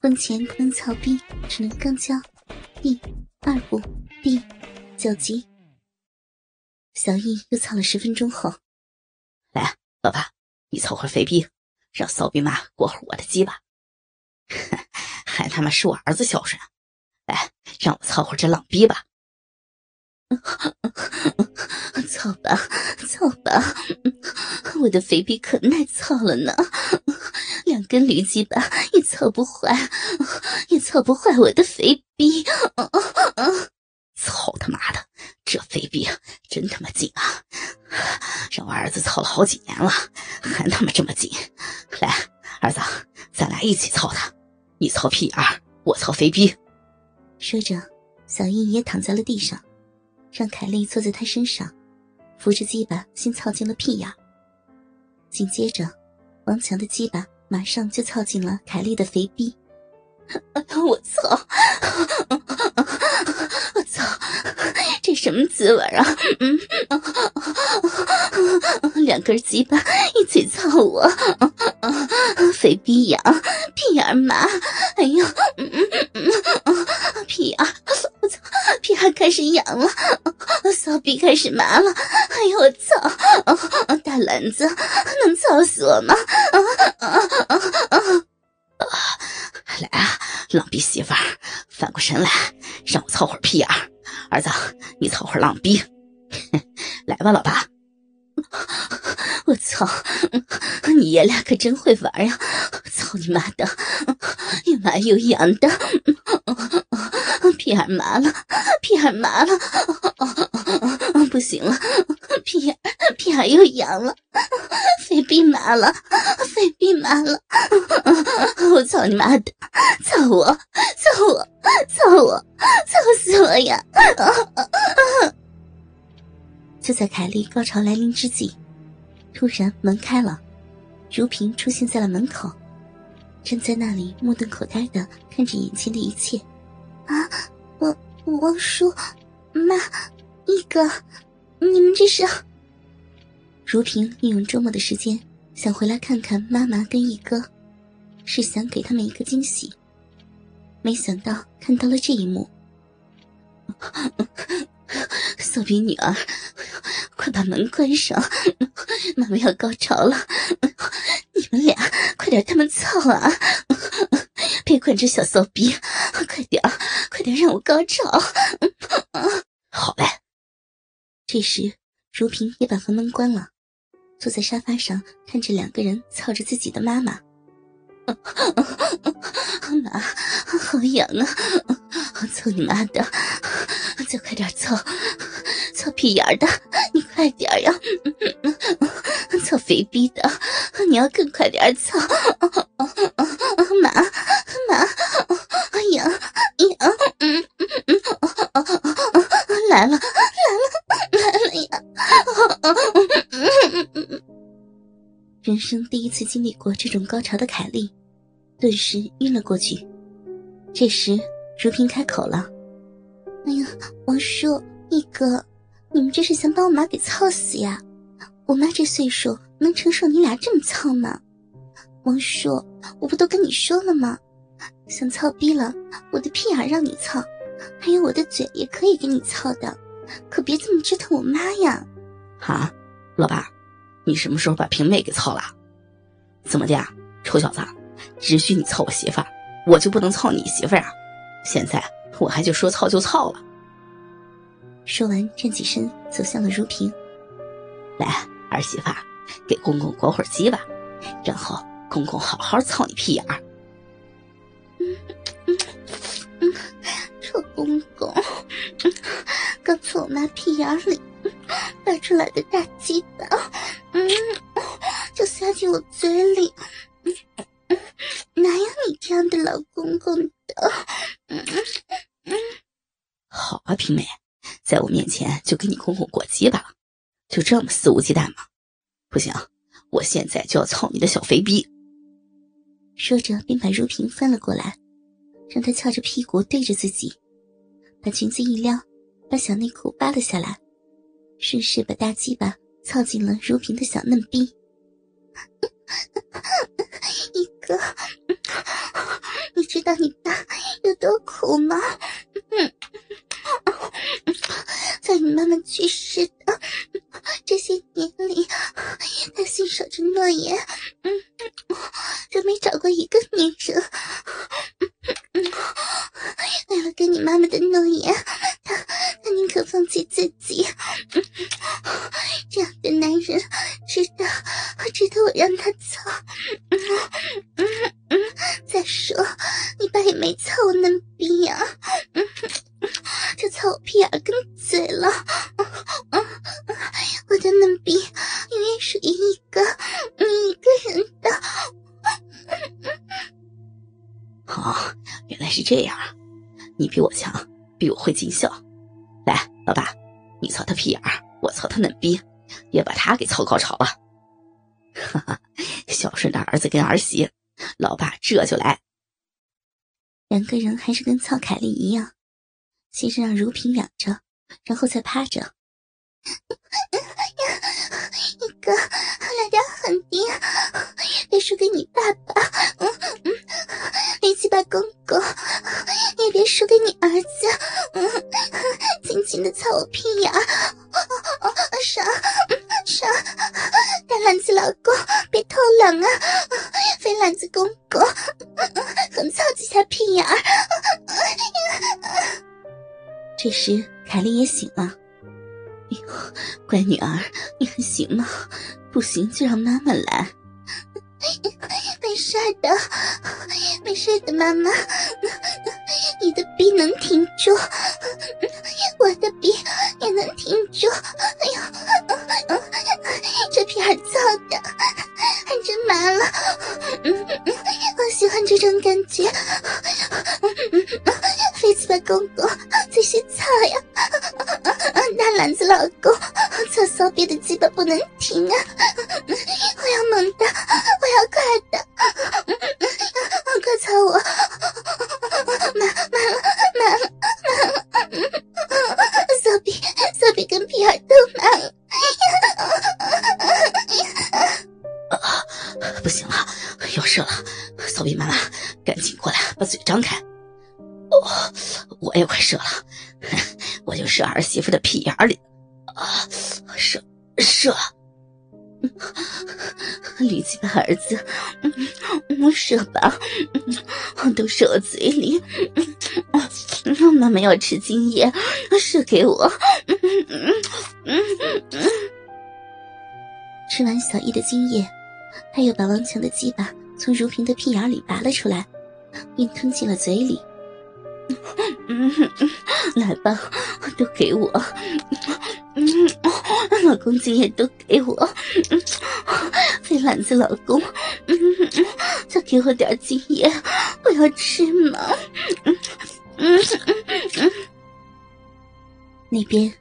婚前不能操逼，只能刚交。第二步第九集，小易又操了十分钟后，来，老爸，你操会肥逼，让骚逼妈过会我的鸡巴。还他妈是我儿子孝顺，来，让我操会这浪逼吧。操吧，操吧，我的肥逼可耐操了呢，两根驴鸡巴也操不坏，也操不坏我的肥逼。操他妈的，这肥逼真他妈紧啊！让我儿子操了好几年了，还他妈这么紧。来，儿子，咱俩一起操他，你操屁眼，我操肥逼。说着，小易也躺在了地上。让凯莉坐在他身上，扶着鸡巴先操进了屁眼。紧接着，王强的鸡巴马上就操进了凯莉的肥逼。我操！我操！这什么滋味啊？嗯，两根鸡巴一起操我，肥逼痒，屁眼麻。哎呦，屁眼！我操！屁眼开始痒了，骚逼开始麻了。哎呦我操！大篮子能操死我吗？来啊，浪逼媳妇儿，翻过身来，让我操会儿屁眼儿。儿子，你操会儿浪逼，来吧，老爸。我操，你爷俩可真会玩呀！操你妈的，又麻又痒的，屁眼麻了，屁眼麻了，不行了，屁眼屁眼又痒了，肺逼麻了，肺逼麻了，我操你妈的，操我，操我，操我，操死我呀！就在凯莉高潮来临之际，突然门开了，如萍出现在了门口，站在那里目瞪口呆的看着眼前的一切。啊，王王叔，妈，一哥，你们这是？如萍利用周末的时间想回来看看妈妈跟一哥，是想给他们一个惊喜，没想到看到了这一幕。骚逼女儿，快把门关上！妈妈要高潮了，你们俩快点他们操啊！别管这小骚逼，快点快点让我高潮！好嘞。这时，如萍也把房门关了，坐在沙发上看着两个人操着自己的妈妈。妈，好痒啊！操你妈的！再快点操，操屁眼的，你快点呀！操肥逼的，你要更快点操！妈妈，痒痒，嗯嗯来了来了来了呀！人生第一次经历过这种高潮的凯莉，顿时晕了过去。这时，如萍开口了。哎呀，王叔，一哥，你们这是想把我妈给操死呀？我妈这岁数能承受你俩这么操吗？王叔，我不都跟你说了吗？想操逼了，我的屁眼让你操，还有我的嘴也可以给你操的，可别这么折腾我妈呀！啊，老爸，你什么时候把平妹给操了？怎么的，臭小子，只许你操我媳妇，我就不能操你媳妇啊？现在。我还就说操就操了。说完，站起身，走向了如萍。来，儿媳妇，给公公裹会儿鸡吧，然后公公好好操你屁眼儿。嗯嗯嗯，臭公公，刚从我妈屁眼里拔出来的大鸡巴，嗯，就塞进我嘴里。哪有你这样的老公公的？嗯嗯。好啊，平妹，在我面前就给你公公过鸡巴了，就这么肆无忌惮吗？不行，我现在就要操你的小肥逼！说着，便把如萍翻了过来，让她翘着屁股对着自己，把裙子一撩，把小内裤扒了下来，顺势把大鸡巴操进了如萍的小嫩逼。一哥，你知道你爸有多苦吗？嗯 在你妈妈去世的这些年里，他信守着诺言，嗯，就没找过一个女人。为了跟你妈妈的诺言，他他宁可放弃自己。这样的男人，值得值得我让他走。再说，你爸也没操我嫩逼呀，就操我屁眼跟嘴了。我的嫩逼永远属于一个你一个人的。哦，原来是这样啊！你比我强，比我会尽孝。来，老大，你操他屁眼儿，我操他嫩逼，也把他给操高潮了。哈哈，孝顺的儿子跟儿媳，老爸这就来。两个人还是跟操凯丽一样，先是让如萍仰着，然后再趴着。哥，来点狠的，别输给你爸爸。嗯嗯，力气把公公，也别输给你儿子。嗯，轻轻的操我屁眼。爽爽，大篮子老公，别偷懒啊！肥篮子公公，狠操几下屁眼儿。这时，凯莉也醒了。乖女儿，你还行吗？不行就让妈妈来。没事的，没事的，妈妈，你的逼能挺住，我的逼也能挺住。哎呦，这屁儿造的还真麻了，我喜欢这种感觉。飞起吧，公公，这些操呀！篮子老公，操骚逼的鸡巴不能停啊！我要猛的，我要快的，快里，啊，射射！力气把儿子，嗯，射吧，嗯都射我嘴里。嗯妈妈要吃精液，射给我。嗯嗯嗯吃完小易的精液，他又把王强的鸡巴从如萍的屁眼里拔了出来，并吞进了嘴里。嗯，来吧，都给我。嗯，老公精液都给我。肥篮子老公，嗯，再给我点精液，我要吃嘛。嗯嗯嗯嗯。那边，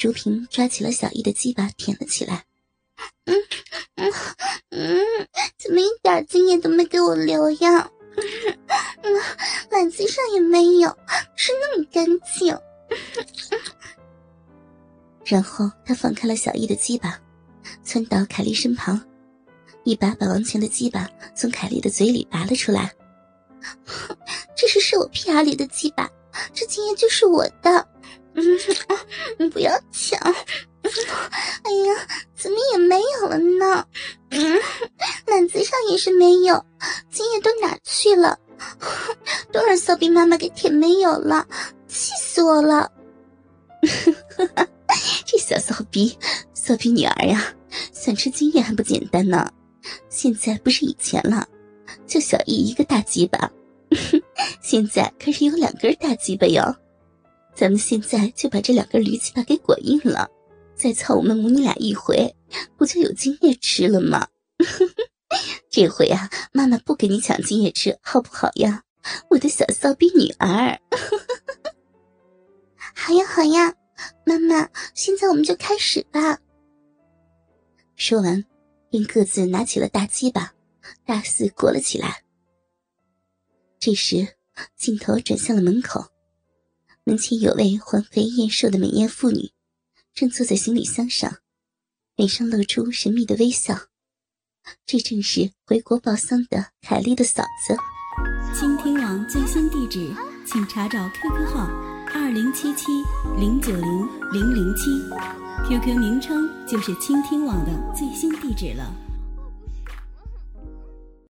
如萍抓起了小易的鸡巴舔了起来。嗯嗯嗯，怎么一点精液都没给我留呀？嗯，篮子上也没有，是那么干净。然后他放开了小易的鸡巴，窜到凯莉身旁，一把把王权的鸡巴从凯莉的嘴里拔了出来。这是射我屁眼里的鸡巴，这今夜就是我的。嗯，你不要抢。哎呀，怎么也没有了呢？嗯，篮子上也是没有，精液都哪去了？都让骚逼妈妈给舔没有了，气死我了！这小骚逼，骚逼女儿呀，想吃精液还不简单呢？现在不是以前了，就小易一个大鸡巴，现在可是有两根大鸡巴哟。咱们现在就把这两根驴鸡巴给裹硬了。再操我们母女俩一回，不就有精液吃了吗？这回啊，妈妈不给你抢金叶吃，好不好呀，我的小骚逼女儿？好呀好呀，妈妈，现在我们就开始吧。说完，便各自拿起了大鸡巴，大肆裹了起来。这时，镜头转向了门口，门前有位环肥燕瘦的美艳妇女。正坐在行李箱上，脸上露出神秘的微笑。这正是回国报丧的凯莉的嫂子。倾听网最新地址，请查找 QQ 号二零七七零九零零零七，QQ 名称就是倾听网的最新地址了。